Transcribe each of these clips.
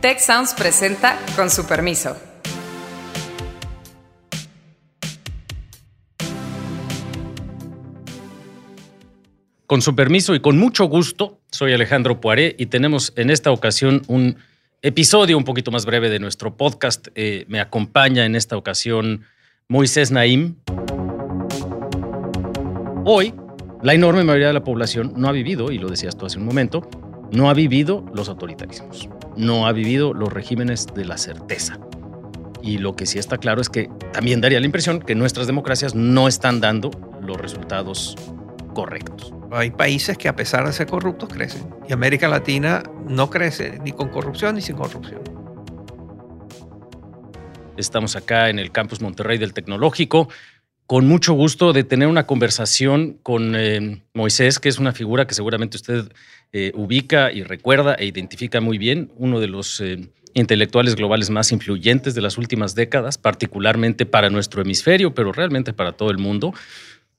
Tech Sounds presenta con su permiso. Con su permiso y con mucho gusto, soy Alejandro Poiré y tenemos en esta ocasión un episodio un poquito más breve de nuestro podcast. Eh, me acompaña en esta ocasión Moisés Naim. Hoy, la enorme mayoría de la población no ha vivido, y lo decías tú hace un momento, no ha vivido los autoritarismos, no ha vivido los regímenes de la certeza. Y lo que sí está claro es que también daría la impresión que nuestras democracias no están dando los resultados correctos. Hay países que a pesar de ser corruptos crecen y América Latina no crece ni con corrupción ni sin corrupción. Estamos acá en el campus Monterrey del Tecnológico con mucho gusto de tener una conversación con eh, Moisés, que es una figura que seguramente usted eh, ubica y recuerda e identifica muy bien, uno de los eh, intelectuales globales más influyentes de las últimas décadas, particularmente para nuestro hemisferio, pero realmente para todo el mundo.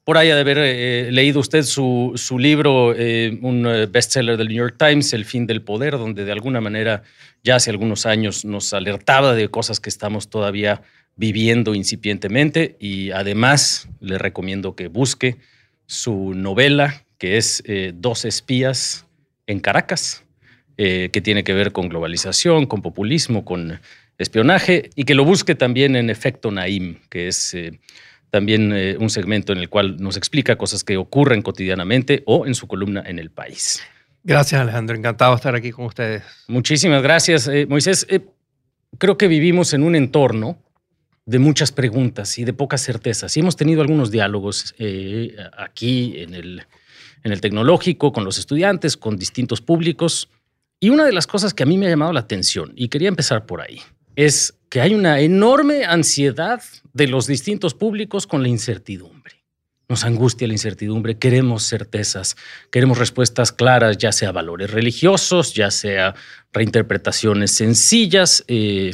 Por ahí ha de haber leído usted su, libro, un bestseller del New York Times, El fin del poder, donde de alguna manera ya hace algunos años nos alertaba de cosas que estamos todavía viviendo incipientemente y además le recomiendo que busque su novela que es eh, Dos espías en Caracas, eh, que tiene que ver con globalización, con populismo, con espionaje y que lo busque también en Efecto Naim, que es eh, también un segmento en el cual nos explica cosas que ocurren cotidianamente o en su columna en El País. Gracias Alejandro, encantado de estar aquí con ustedes. Muchísimas gracias, Moisés. creo que vivimos en un entorno de muchas preguntas y de pocas certezas. Y hemos tenido algunos diálogos eh, aquí en el, en el tecnológico, con los estudiantes, con distintos públicos. Y una de las cosas que a mí me ha llamado la atención, y quería empezar por ahí, es que hay una enorme ansiedad de los distintos públicos con la incertidumbre. Nos angustia la incertidumbre, queremos certezas, queremos respuestas claras, ya sea valores religiosos, ya sea reinterpretaciones sencillas. Eh,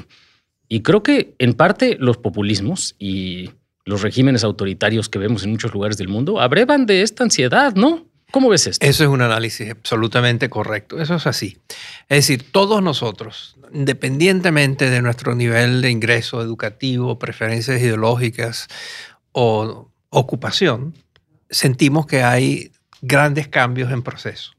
y creo que en parte los populismos y los regímenes autoritarios que vemos en muchos lugares del mundo abrevan de esta ansiedad, ¿no? ¿Cómo ves esto? Eso es un análisis absolutamente correcto. Eso es así. Es decir, todos nosotros, independientemente de nuestro nivel de ingreso educativo, preferencias ideológicas o ocupación, sentimos que hay grandes cambios en proceso,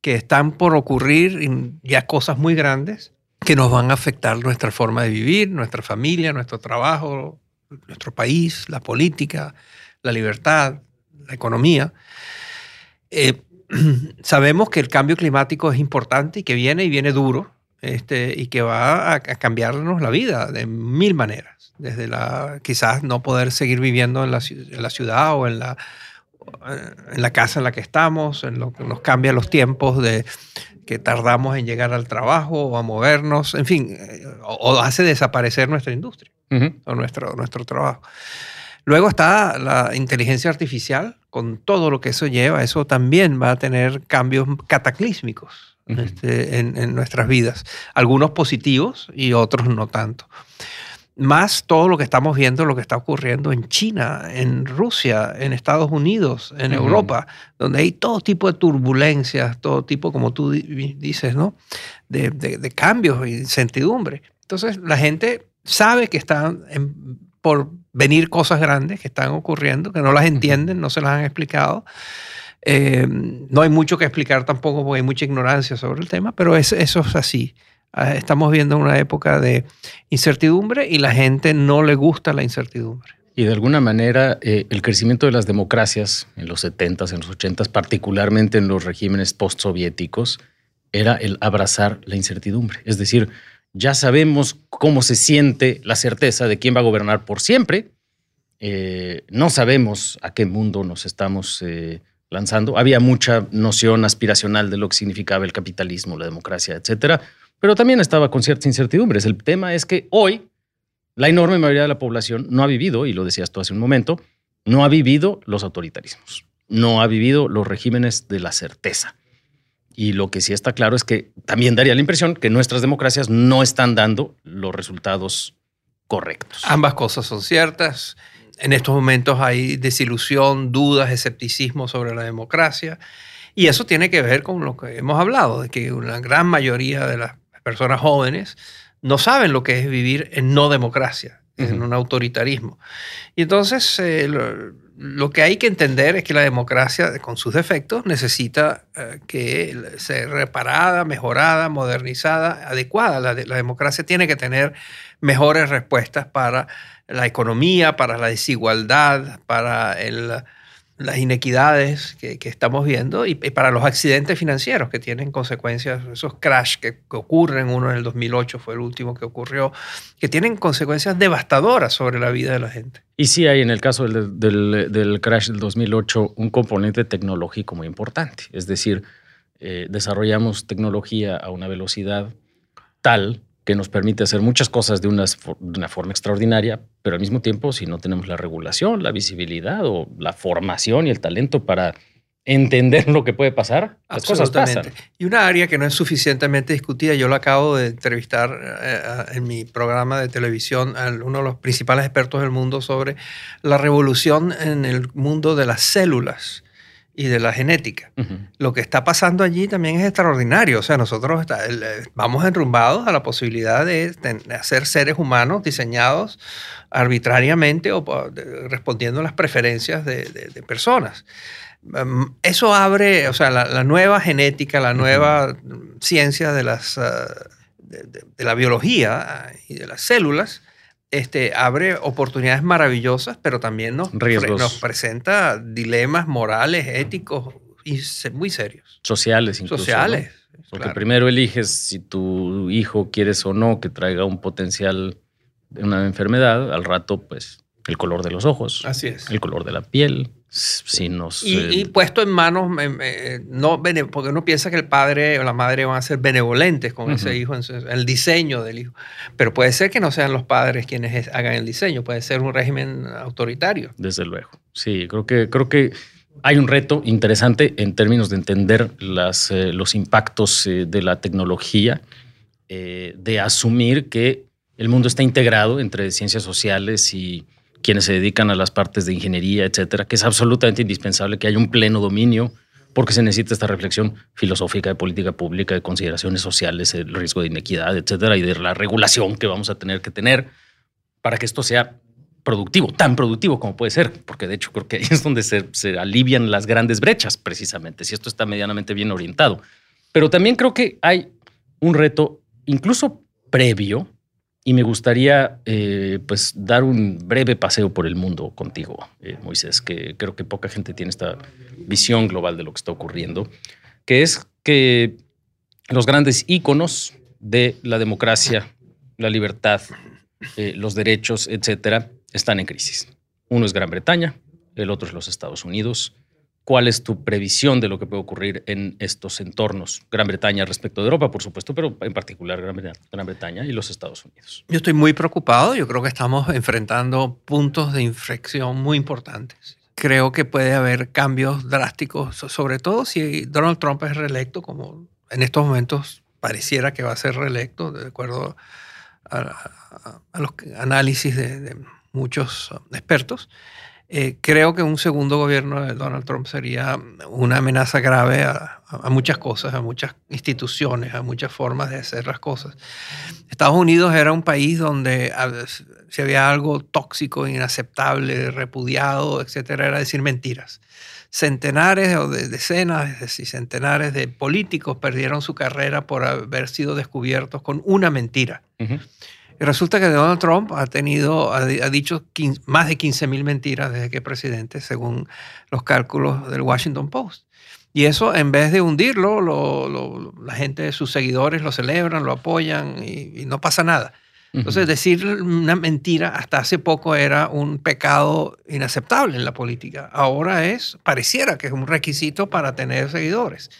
que están por ocurrir ya cosas muy grandes que nos van a afectar nuestra forma de vivir, nuestra familia, nuestro trabajo, nuestro país, la política, la libertad, la economía. Eh, sabemos que el cambio climático es importante y que viene y viene duro este, y que va a, cambiarnos la vida de mil maneras. Desde la quizás no poder seguir viviendo en la, en la ciudad o en la, en la casa en la que estamos, en lo que nos cambia los tiempos de que tardamos en llegar al trabajo o a movernos, en fin, eh, o, hace desaparecer nuestra industria o nuestro, nuestro trabajo. Luego está la inteligencia artificial, con todo lo que eso lleva, eso también va a tener cambios cataclísmicos este, en, en, nuestras vidas, algunos positivos y otros no tanto más todo lo que estamos viendo, lo que está ocurriendo en China, en Rusia, en Estados Unidos, en Europa, donde hay todo tipo de turbulencias, todo tipo, como tú dices, ¿no? De, de, cambios y incertidumbre. Entonces, la gente sabe que están por venir cosas grandes que están ocurriendo, que no las entienden, no se las han explicado. Eh, no hay mucho que explicar tampoco porque hay mucha ignorancia sobre el tema, pero eso es así. Ah, estamos viendo una época de incertidumbre y la gente no le gusta la incertidumbre. Y de alguna manera eh, el crecimiento de las democracias en los 70s, en los 80s, particularmente en los regímenes postsoviéticos, era el abrazar la incertidumbre. Es decir, ya sabemos cómo se siente la certeza de quién va a gobernar por siempre. Eh, no sabemos a qué mundo nos estamos eh, lanzando. Había mucha noción aspiracional de lo que significaba el capitalismo, la democracia, etcétera pero también estaba con ciertas incertidumbres. El tema es que hoy la enorme mayoría de la población no ha vivido, y lo decías tú hace un momento, no ha vivido los autoritarismos, no ha vivido los regímenes de la certeza. Y lo que sí está claro es que también daría la impresión que nuestras democracias no están dando los resultados correctos. Ambas cosas son ciertas. En estos momentos hay desilusión, dudas, escepticismo sobre la democracia. Y eso tiene que ver con lo que hemos hablado, de que una gran mayoría de las personas jóvenes no saben lo que es vivir en no democracia, en un autoritarismo. Y entonces eh, lo, que hay que entender es que la democracia, con sus defectos, necesita eh, que ser reparada, mejorada, modernizada, adecuada. La, la democracia tiene que tener mejores respuestas para la economía, para la desigualdad, para las inequidades que, estamos viendo y, para los accidentes financieros que tienen consecuencias, esos crash que, ocurren, uno en el 2008 fue el último que ocurrió, que tienen consecuencias devastadoras sobre la vida de la gente. Y sí hay en el caso del, del, crash del 2008 un componente tecnológico muy importante, es decir, eh, desarrollamos tecnología a una velocidad tal que nos permite hacer muchas cosas de una, de una, forma extraordinaria, pero al mismo tiempo, si no tenemos la regulación, la visibilidad o la formación y el talento para entender lo que puede pasar, las cosas pasan. Y una área que no es suficientemente discutida, yo lo acabo de entrevistar eh, en mi programa de televisión a uno de los principales expertos del mundo sobre la revolución en el mundo de las células y de la genética. Lo que está pasando allí también es extraordinario. O sea, nosotros eh, vamos enrumbados a la posibilidad de, hacer seres humanos diseñados arbitrariamente o respondiendo a las preferencias de, personas. Em, eso abre, o sea, la, nueva genética, la nueva ciencia de, las, ah, de la biología y de las células este, abre oportunidades maravillosas, pero también nos, nos presenta dilemas morales, éticos y muy serios. Sociales incluso. Sociales. Porque primero eliges si tu hijo quieres o no que traiga un potencial de una enfermedad, al rato pues el color de los ojos, Así es. el color de la piel, si nos, y, puesto en manos, no, porque uno piensa que el padre o la madre van a ser benevolentes con ese hijo, en, el diseño del hijo. Pero puede ser que no sean los padres quienes hagan el diseño, puede ser un régimen autoritario. Desde luego. Sí, creo que, creo que hay un reto interesante en términos de entender las, eh, los impactos eh, de la tecnología, eh, de asumir que el mundo está integrado entre ciencias sociales y quienes se dedican a las partes de ingeniería, etcétera, que es absolutamente indispensable que haya un pleno dominio porque se necesita esta reflexión filosófica de política pública, de consideraciones sociales, el riesgo de inequidad, etcétera, y de la regulación que vamos a tener que tener para que esto sea productivo, tan productivo como puede ser, porque de hecho creo que ahí es donde se, se alivian las grandes brechas, precisamente, si esto está medianamente bien orientado. Pero también creo que hay un reto, incluso previo, y me gustaría eh, pues dar un breve paseo por el mundo contigo, eh, Moisés, que creo que poca gente tiene esta visión global de lo que está ocurriendo, que es que los grandes íconos de la democracia, la libertad, eh, los derechos, etcétera, están en crisis. Uno es Gran Bretaña, el otro es los Estados Unidos, ¿Cuál es tu previsión de lo que puede ocurrir en estos entornos? Gran Bretaña respecto de Europa, por supuesto, pero en particular Gran Bretaña y los Estados Unidos. Yo estoy muy preocupado. Yo creo que estamos enfrentando puntos de inflexión muy importantes. Creo que puede haber cambios drásticos, sobre todo si Donald Trump es reelecto, como en estos momentos pareciera que va a ser reelecto, de acuerdo a, los análisis de muchos expertos. Eh, creo que un segundo gobierno de Donald Trump sería una amenaza grave a, muchas cosas, a muchas instituciones, a muchas formas de hacer las cosas. Estados Unidos era un país donde si había algo tóxico, inaceptable, repudiado, etcétera, era decir mentiras. Centenares o de decenas, decir, centenares de políticos perdieron su carrera por haber sido descubiertos con una mentira. Y resulta que Donald Trump ha tenido, ha, dicho más de 15 mil mentiras desde que es presidente, según los cálculos del Washington Post. Y eso, en vez de hundirlo, la gente, sus seguidores lo celebran, lo apoyan y, no pasa nada. Entonces, decir una mentira hasta hace poco era un pecado inaceptable en la política. Ahora es, pareciera que es un requisito para tener seguidores.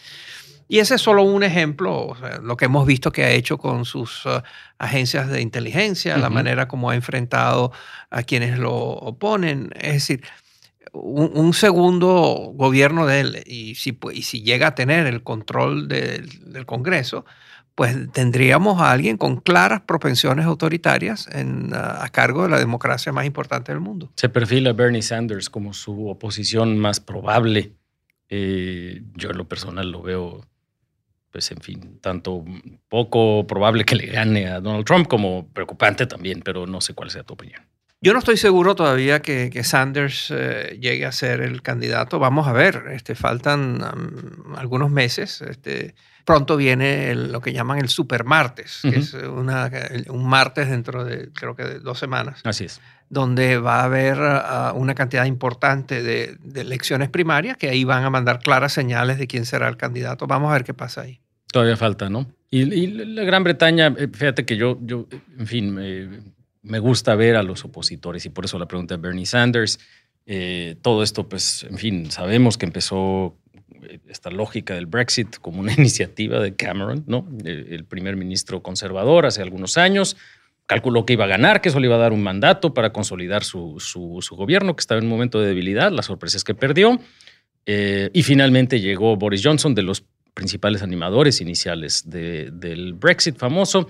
Y ese es solo un ejemplo, lo que hemos visto que ha hecho con sus uh, agencias de inteligencia, la manera como ha enfrentado a quienes lo oponen. Es decir, un, segundo gobierno de él, y si, y si llega a tener el control del Congreso, pues tendríamos a alguien con claras propensiones autoritarias en, uh, a cargo de la democracia más importante del mundo. Se perfila Bernie Sanders como su oposición más probable. Eh, yo en lo personal lo veo pues en fin, tanto poco probable que le gane a Donald Trump como preocupante también, pero no sé cuál sea tu opinión. Yo no estoy seguro todavía que, Sanders eh, llegue a ser el candidato. Vamos a ver, este, faltan algunos meses. Este, pronto viene lo que llaman el supermartes, que es una, un martes dentro de creo que de dos semanas. Así es. Donde va a haber ah, una cantidad importante de, elecciones primarias que ahí van a mandar claras señales de quién será el candidato. Vamos a ver qué pasa ahí. Todavía falta, ¿no? Y, la Gran Bretaña, eh, fíjate que yo, yo en fin, me gusta ver a los opositores y por eso la pregunta de Bernie Sanders. Eh, todo esto, pues, en fin, sabemos que empezó eh, esta lógica del Brexit como una iniciativa de Cameron, ¿no? El, primer ministro conservador hace algunos años. Calculó que iba a ganar, que eso le iba a dar un mandato para consolidar su, su, gobierno, que estaba en un momento de debilidad. La sorpresa es que perdió. Eh, y finalmente llegó Boris Johnson, de los principales animadores iniciales del Brexit famoso,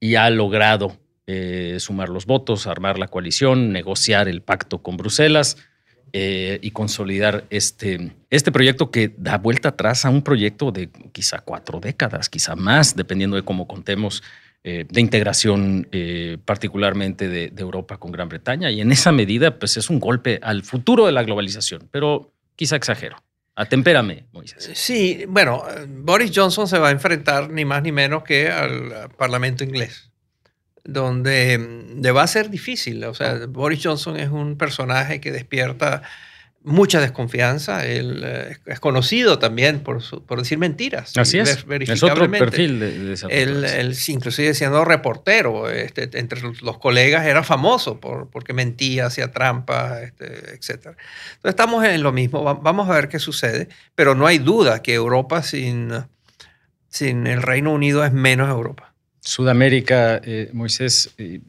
y ha logrado eh, sumar los votos, armar la coalición, negociar el pacto con Bruselas eh, y consolidar este, este proyecto que da vuelta atrás a un proyecto de quizá cuatro décadas, quizá más, dependiendo de cómo contemos, eh, de integración particularmente de, Europa con Gran Bretaña. Y en esa medida, pues es un golpe al futuro de la globalización, pero quizá exagero. Atempérame, Moisés. Sí, bueno, Boris Johnson se va a enfrentar ni más ni menos que al Parlamento inglés donde le va a ser difícil. O sea, Boris Johnson es un personaje que despierta mucha desconfianza. Él eh, es conocido también por, por decir mentiras. Así es. Es otro perfil de, esa él, él, inclusive siendo reportero, este, entre los colegas era famoso por, porque mentía, hacía trampas, este, etc. Entonces estamos en lo mismo. Vamos a ver qué sucede. Pero no hay duda que Europa sin, sin el Reino Unido es menos Europa. Sudamérica, eh, Moisés, eh,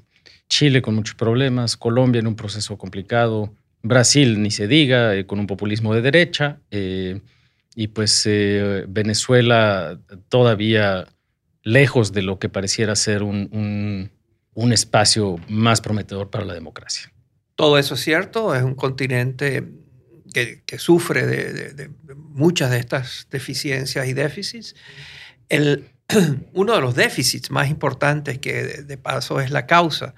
Chile con muchos problemas, Colombia en un proceso complicado, Brasil ni se diga, eh, con un populismo de derecha, y pues Venezuela todavía lejos de lo que pareciera ser un, espacio más prometedor para la democracia. Todo eso es cierto, es un continente que, sufre de, de, muchas de estas deficiencias y déficits. El, uno de los déficits más importantes, que de, paso es la causa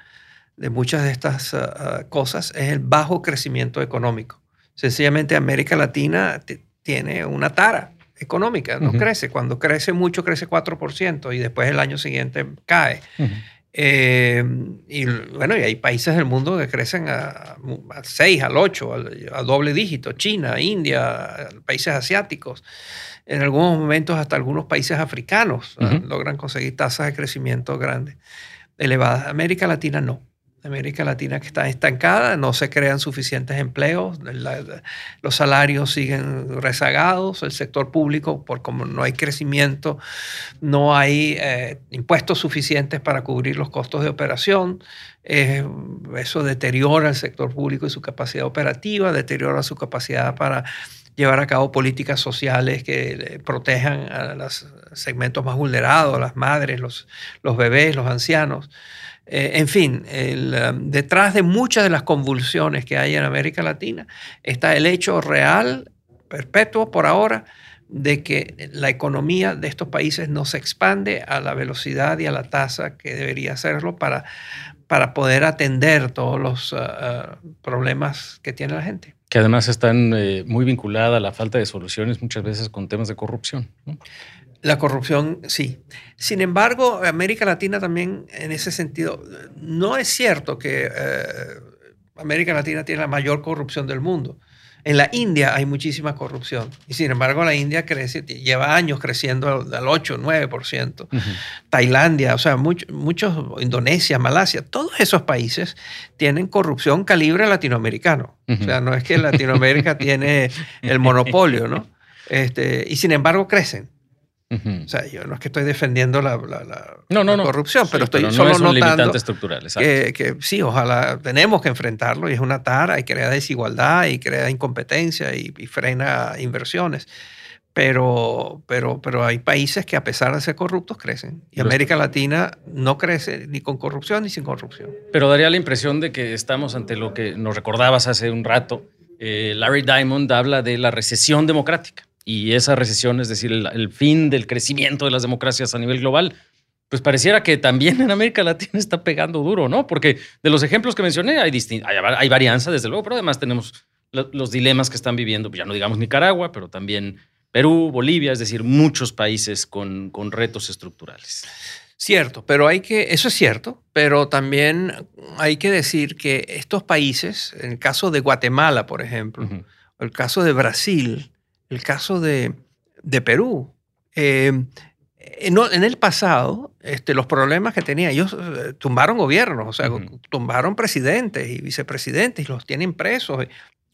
de muchas de estas ah, ah, cosas, es el bajo crecimiento económico. Sencillamente América Latina tiene una tara económica, no crece. Cuando crece mucho, crece 4% y después el año siguiente cae. Eh, y bueno, y hay países del mundo que crecen a, 6, al 8, a, doble dígito, China, India, países asiáticos en algunos momentos hasta algunos países africanos logran conseguir tasas de crecimiento grandes, elevadas. América Latina no. América Latina que está estancada, no se crean suficientes empleos, los salarios siguen rezagados, el sector público, por como no hay crecimiento, no hay eh, impuestos suficientes para cubrir los costos de operación, eso deteriora el sector público y su capacidad operativa, deteriora su capacidad para llevar a cabo políticas sociales que protejan a los segmentos más vulnerados, las madres, los bebés, los ancianos. Eh, en fin, um, detrás de muchas de las convulsiones que hay en América Latina está el hecho real, perpetuo por ahora, de que la economía de estos países no se expande a la velocidad y a la tasa que debería hacerlo para, para poder atender todos los uh, uh, problemas que tiene la gente que además están eh, muy vinculadas a la falta de soluciones muchas veces con temas de corrupción. La corrupción, sí. Sin embargo, América Latina también, en ese sentido, no es cierto que eh, América Latina tiene la mayor corrupción del mundo. En la India hay muchísima corrupción y sin embargo la India crece, lleva años creciendo al 8, 9%. Tailandia, o sea, muchos, Indonesia, Malasia, todos esos países tienen corrupción calibre latinoamericano. O sea, no es que Latinoamérica tiene el monopolio, ¿no? Este, y sin embargo crecen. O sea, yo no es que estoy defendiendo la, corrupción, pero estoy solo es un notando estructural, que, que, sí, ojalá tenemos que enfrentarlo y es una tara y crea desigualdad y crea incompetencia y, frena inversiones. Pero, pero, pero hay países que a pesar de ser corruptos crecen. Y América Latina no crece ni con corrupción ni sin corrupción. Pero daría la impresión de que estamos ante lo que nos recordabas hace un rato. Eh, Larry Diamond habla de la recesión democrática. Y esa recesión, es decir, el, fin del crecimiento de las democracias a nivel global, pues pareciera que también en América Latina está pegando duro, ¿no? Porque de los ejemplos que mencioné hay, hay, hay varianza, desde luego, pero además tenemos los dilemas que están viviendo, ya no digamos Nicaragua, pero también Perú, Bolivia, es decir, muchos países con, con retos estructurales. Cierto, pero hay que, eso es cierto, pero también hay que decir que estos países, en el caso de Guatemala, por ejemplo, el caso de Brasil, el caso de, Perú, eh, en, el pasado, este, los problemas que tenían, ellos eh, tumbaron gobiernos, o sea, tumbaron presidentes y vicepresidentes y los tienen presos.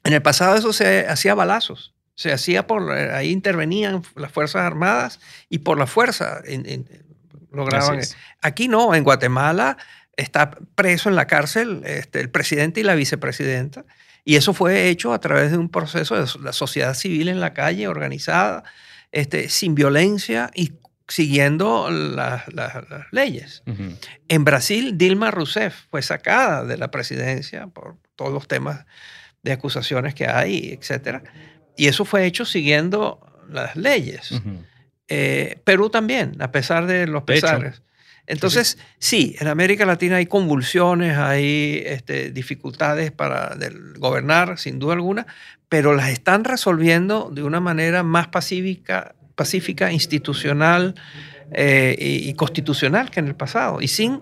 En el pasado eso se hacía balazos, se hacía por, eh, ahí intervenían las Fuerzas Armadas y por la fuerza lograban. Aquí no, en Guatemala está preso en la cárcel este, el presidente y la vicepresidenta. Y eso fue hecho a través de un proceso de la sociedad civil en la calle, organizada, este, sin violencia y siguiendo las leyes. En Brasil, Dilma Rousseff fue sacada de la presidencia por todos los temas de acusaciones que hay, etc. Y eso fue hecho siguiendo las leyes. Eh, Perú también, a pesar de los pesares. Entonces, sí, en América Latina hay convulsiones, hay este, dificultades para gobernar, sin duda alguna, pero las están resolviendo de una manera más pacífica, pacífica institucional eh, y, constitucional que en el pasado, y sin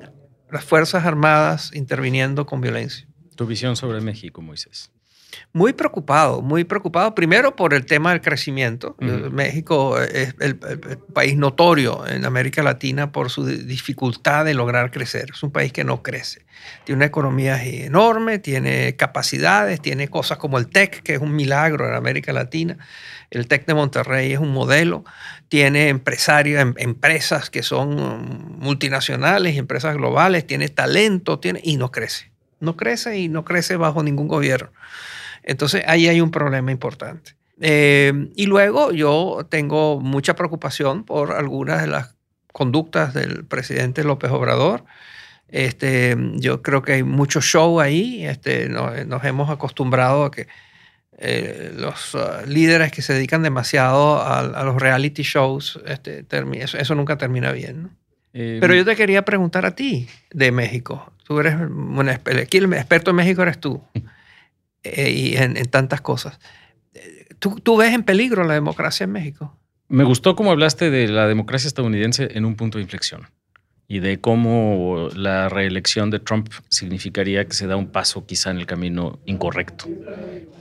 las Fuerzas Armadas interviniendo con violencia. Tu visión sobre México, Moisés. Muy preocupado, muy preocupado. Primero por el tema del crecimiento. México es el, país notorio en América Latina por su dificultad de lograr crecer. Es un país que no crece. Tiene una economía enorme, tiene capacidades, tiene cosas como el TEC, que es un milagro en América Latina. El TEC de Monterrey es un modelo. Tiene empresarios, em, empresas que son multinacionales y empresas globales. Tiene talento tiene, y no crece. No crece y no crece bajo ningún gobierno. Entonces ahí hay un problema importante. Eh, y luego yo tengo mucha preocupación por algunas de las conductas del presidente López Obrador. Este, yo creo que hay mucho show ahí. Este, nos, hemos acostumbrado a que eh, los uh, líderes que se dedican demasiado a, los reality shows, este, eso, nunca termina bien. Eh, Pero yo te quería preguntar a ti de México. Tú eres un experto en México eres tú. Eh, y en, tantas cosas. ¿Tú, ves en peligro la democracia en México? Me gustó cómo hablaste de la democracia estadounidense en un punto de inflexión y de cómo la reelección de Trump significaría que se da un paso quizá en el camino incorrecto.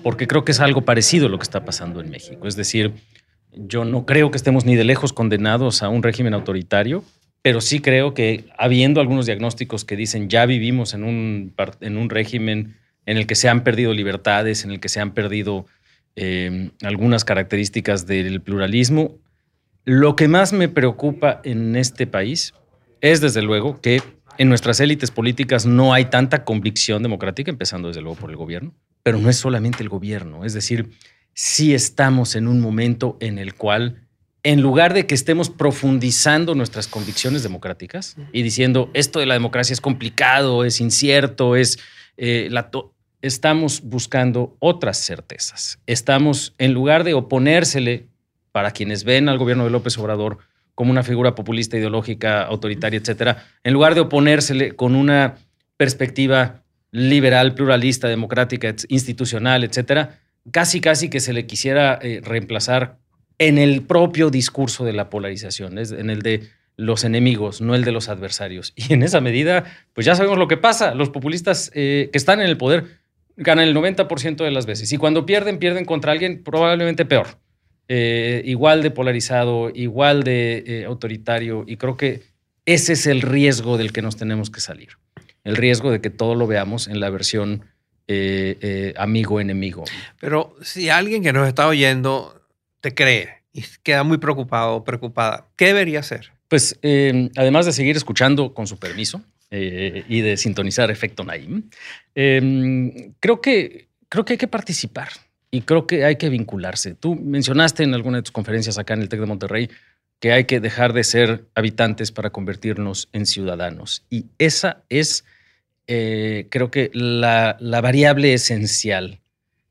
Porque creo que es algo parecido a lo que está pasando en México. Es decir, yo no creo que estemos ni de lejos condenados a un régimen autoritario, pero sí creo que habiendo algunos diagnósticos que dicen ya vivimos en un, en un régimen en el que se han perdido libertades, en el que se han perdido eh, algunas características del pluralismo. Lo que más me preocupa en este país es, desde luego, que en nuestras élites políticas no hay tanta convicción democrática, empezando desde luego por el gobierno, pero no es solamente el gobierno, es decir, sí estamos en un momento en el cual, en lugar de que estemos profundizando nuestras convicciones democráticas y diciendo esto de la democracia es complicado, es incierto, es eh, la estamos buscando otras certezas. Estamos, en lugar de oponérsele para quienes ven al gobierno de López Obrador como una figura populista, ideológica, autoritaria, etcétera, en lugar de oponérsele con una perspectiva liberal, pluralista, democrática, institucional, etcétera, casi casi que se le quisiera eh, reemplazar en el propio discurso de la polarización, en el de los enemigos, no el de los adversarios. Y en esa medida, pues ya sabemos lo que pasa. Los populistas eh, que están en el poder ganan el 90% de las veces. Y cuando pierden, pierden contra alguien probablemente peor. Eh, igual de polarizado, igual de eh, autoritario. Y creo que ese es el riesgo del que nos tenemos que salir. El riesgo de que todo lo veamos en la versión eh, amigo-enemigo. Pero si alguien que nos está oyendo te cree y queda muy preocupado o preocupada, ¿qué debería hacer? Pues además de seguir escuchando con su permiso, eh, y de sintonizar Efecto Naim, em, creo, que, creo que hay que participar y creo que hay que vincularse. Tú mencionaste en alguna de tus conferencias acá en el TEC de Monterrey que hay que dejar de ser habitantes para convertirnos en ciudadanos. Y esa es, eh, creo que, la, la variable esencial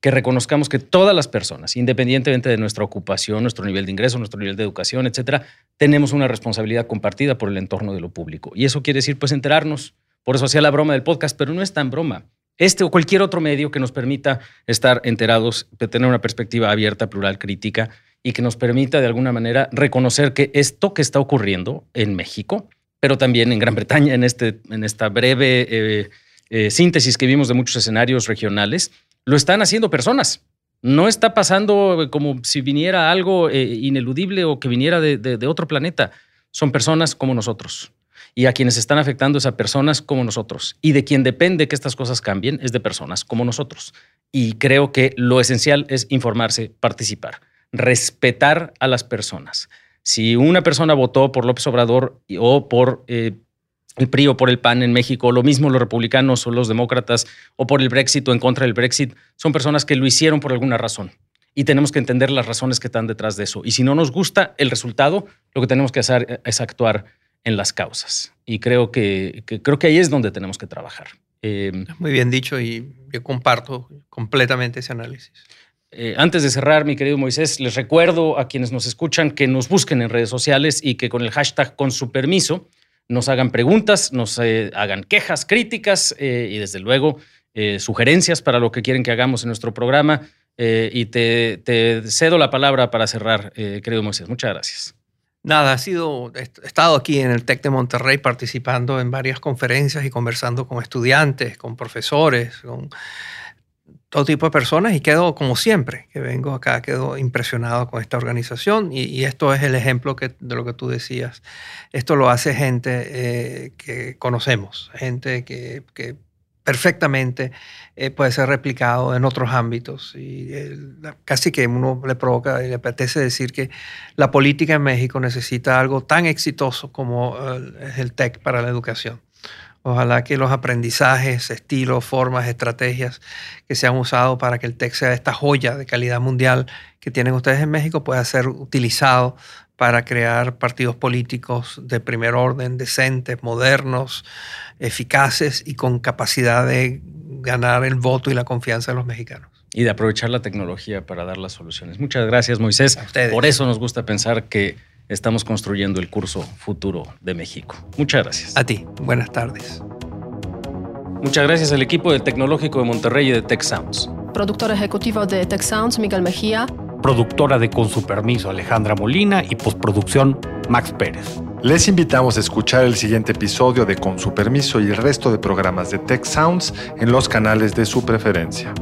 que reconozcamos que todas las personas, independientemente de nuestra ocupación, nuestro nivel de ingreso, nuestro nivel de educación, etcétera, tenemos una responsabilidad compartida por el entorno de lo público. Y eso quiere decir, pues, enterarnos. Por eso hacía la broma del podcast, pero no es tan broma. Este o cualquier otro medio que nos permita estar enterados, de tener una perspectiva abierta, plural, crítica y que nos permita de alguna manera reconocer que esto que está ocurriendo en México, pero también en Gran Bretaña, en, este, en esta breve eh, eh, síntesis que vimos de muchos escenarios regionales, lo están haciendo personas. No está pasando como si viniera algo eh, ineludible o que viniera de, otro planeta. Son personas como nosotros. Y a quienes están afectando es a personas como nosotros. Y de quien depende que estas cosas cambien es de personas como nosotros. Y creo que lo esencial es informarse, participar, respetar a las personas. Si una persona votó por López Obrador o por eh, el PRI o por el PAN en México, lo mismo los republicanos o los demócratas, o por el Brexit o en contra del Brexit, son personas que lo hicieron por alguna razón. Y tenemos que entender las razones que están detrás de eso. Y si no nos gusta el resultado, lo que tenemos que hacer es actuar en las causas. Y creo que, creo que ahí es donde tenemos que trabajar. Eh, Muy bien dicho y yo comparto completamente ese análisis. Eh, antes de cerrar, mi querido Moisés, les recuerdo a quienes nos escuchan que nos busquen en redes sociales y que con el hashtag con su permiso nos hagan preguntas, nos eh, hagan quejas, críticas eh, y desde luego eh, sugerencias para lo que quieren que hagamos en nuestro programa. y te, cedo la palabra para cerrar, querido Moisés. Muchas gracias. Nada, ha sido, he estado aquí en el TEC de Monterrey participando en varias conferencias y conversando con estudiantes, con profesores, con todo tipo de personas y quedo, como siempre, que vengo acá, quedo impresionado con esta organización y, esto es el ejemplo que, de lo que tú decías. Esto lo hace gente eh, que conocemos, gente que, perfectamente eh, puede ser replicado en otros ámbitos y casi que uno le provoca y le apetece decir que la política en México necesita algo tan exitoso como es el TEC para la educación. Ojalá que los aprendizajes, estilos, formas, estrategias que se han usado para que el TEC sea esta joya de calidad mundial que tienen ustedes en México pueda ser utilizado para crear partidos políticos de primer orden, decentes, modernos, eficaces y con capacidad de ganar el voto y la confianza de los mexicanos. Y de aprovechar la tecnología para dar las soluciones. Muchas gracias, Moisés. Por eso nos gusta pensar que estamos construyendo el curso futuro de México. Muchas gracias. A ti, buenas tardes. Muchas gracias al equipo del Tecnológico de Monterrey y de Tech Sounds. Productor ejecutivo de Tech Sounds, Miguel Mejía. Productora de Con su permiso, Alejandra Molina y postproducción, Max Pérez. Les invitamos a escuchar el siguiente episodio de Con su permiso y el resto de programas de Tech Sounds en los canales de su preferencia.